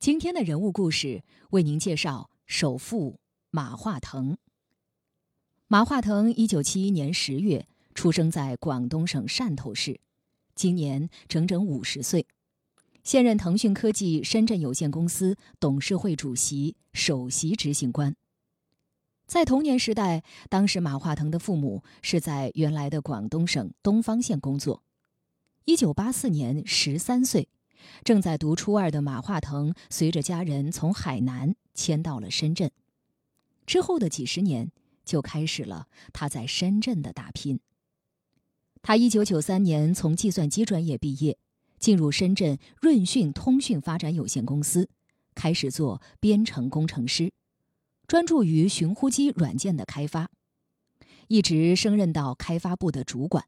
今天的人物故事为您介绍首富马化腾。马化腾一九七一年十月出生在广东省汕头市，今年整整五十岁，现任腾讯科技深圳有限公司董事会主席、首席执行官。在童年时代，当时马化腾的父母是在原来的广东省东方县工作。一九八四年，十三岁，正在读初二的马化腾，随着家人从海南迁到了深圳。之后的几十年，就开始了他在深圳的打拼。他一九九三年从计算机专业毕业，进入深圳润讯通讯发展有限公司，开始做编程工程师。专注于寻呼机软件的开发，一直升任到开发部的主管。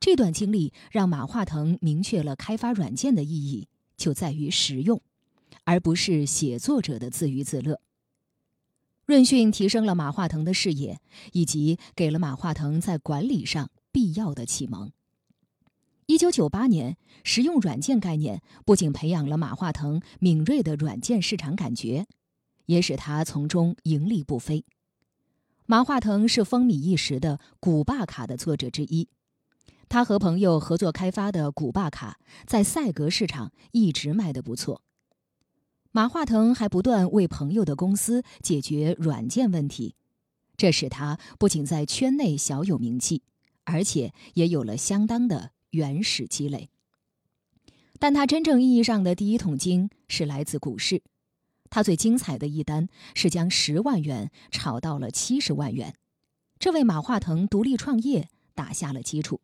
这段经历让马化腾明确了开发软件的意义就在于实用，而不是写作者的自娱自乐。润讯提升了马化腾的视野，以及给了马化腾在管理上必要的启蒙。一九九八年，实用软件概念不仅培养了马化腾敏锐的软件市场感觉。也使他从中盈利不菲。马化腾是风靡一时的古巴卡的作者之一，他和朋友合作开发的古巴卡在赛格市场一直卖得不错。马化腾还不断为朋友的公司解决软件问题，这使他不仅在圈内小有名气，而且也有了相当的原始积累。但他真正意义上的第一桶金是来自股市。他最精彩的一单是将十万元炒到了七十万元，这为马化腾独立创业打下了基础。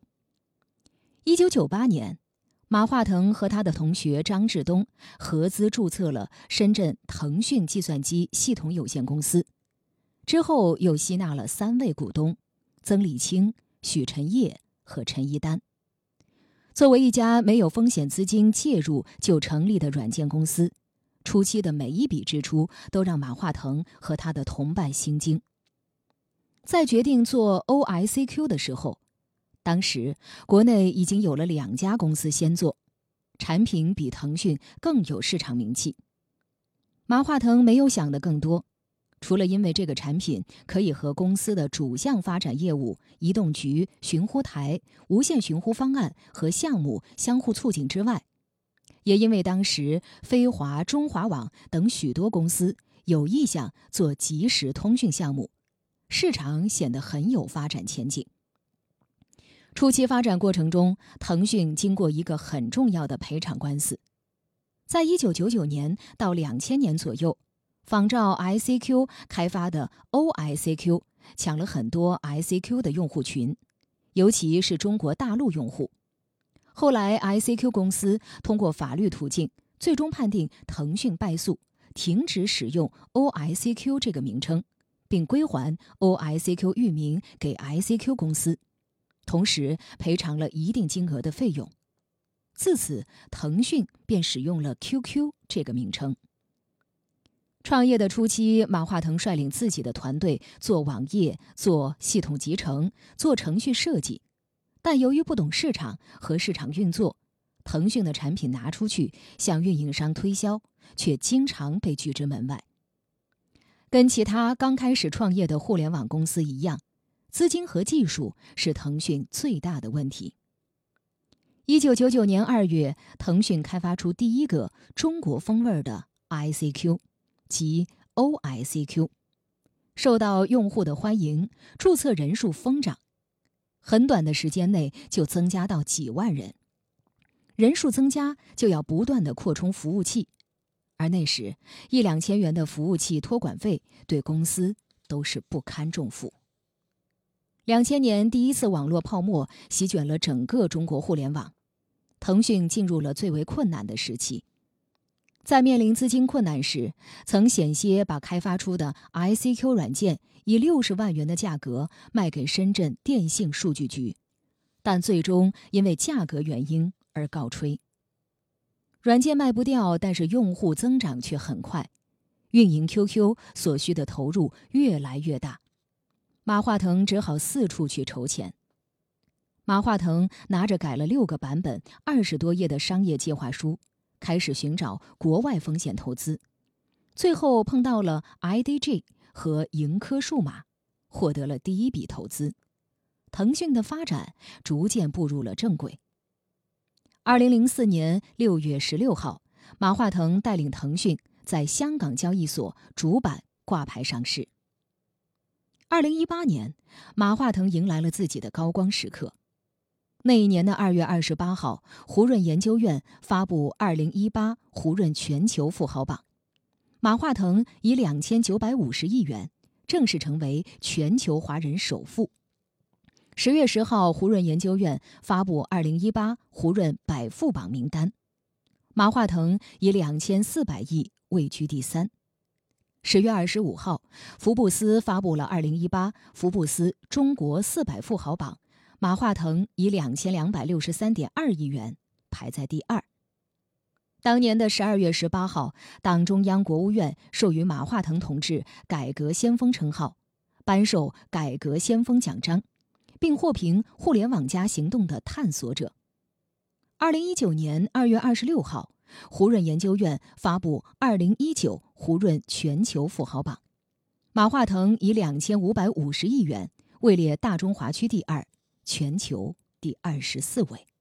一九九八年，马化腾和他的同学张志东合资注册了深圳腾讯计算机系统有限公司，之后又吸纳了三位股东：曾立清、许晨烨和陈一丹。作为一家没有风险资金介入就成立的软件公司。初期的每一笔支出都让马化腾和他的同伴心惊。在决定做 OICQ 的时候，当时国内已经有了两家公司先做，产品比腾讯更有市场名气。马化腾没有想的更多，除了因为这个产品可以和公司的主项发展业务——移动局、寻呼台、无线寻呼方案和项目相互促进之外，也因为当时飞华、中华网等许多公司有意向做即时通讯项目，市场显得很有发展前景。初期发展过程中，腾讯经过一个很重要的赔偿官司，在一九九九年到两千年左右，仿照 ICQ 开发的 OICQ 抢了很多 ICQ 的用户群，尤其是中国大陆用户。后来，ICQ 公司通过法律途径，最终判定腾讯败诉，停止使用 OICQ 这个名称，并归还 OICQ 域名给 ICQ 公司，同时赔偿了一定金额的费用。自此，腾讯便使用了 QQ 这个名称。创业的初期，马化腾率领自己的团队做网页、做系统集成、做程序设计。但由于不懂市场和市场运作，腾讯的产品拿出去向运营商推销，却经常被拒之门外。跟其他刚开始创业的互联网公司一样，资金和技术是腾讯最大的问题。一九九九年二月，腾讯开发出第一个中国风味的 ICQ，即 OICQ，受到用户的欢迎，注册人数疯涨。很短的时间内就增加到几万人，人数增加就要不断的扩充服务器，而那时一两千元的服务器托管费对公司都是不堪重负。两千年第一次网络泡沫席卷了整个中国互联网，腾讯进入了最为困难的时期。在面临资金困难时，曾险些把开发出的 ICQ 软件以六十万元的价格卖给深圳电信数据局，但最终因为价格原因而告吹。软件卖不掉，但是用户增长却很快，运营 QQ 所需的投入越来越大，马化腾只好四处去筹钱。马化腾拿着改了六个版本、二十多页的商业计划书。开始寻找国外风险投资，最后碰到了 IDG 和盈科数码，获得了第一笔投资。腾讯的发展逐渐步入了正轨。二零零四年六月十六号，马化腾带领腾讯在香港交易所主板挂牌上市。二零一八年，马化腾迎来了自己的高光时刻。那一年的二月二十八号，胡润研究院发布二零一八胡润全球富豪榜，马化腾以两千九百五十亿元正式成为全球华人首富。十月十号，胡润研究院发布二零一八胡润百富榜名单，马化腾以两千四百亿位居第三。十月二十五号，福布斯发布了二零一八福布斯中国四百富豪榜。马化腾以两千两百六十三点二亿元排在第二。当年的十二月十八号，党中央、国务院授予马化腾同志“改革先锋”称号，颁授“改革先锋奖章”，并获评“互联网加行动的探索者”。二零一九年二月二十六号，胡润研究院发布《二零一九胡润全球富豪榜》，马化腾以两千五百五十亿元位列大中华区第二。全球第二十四位。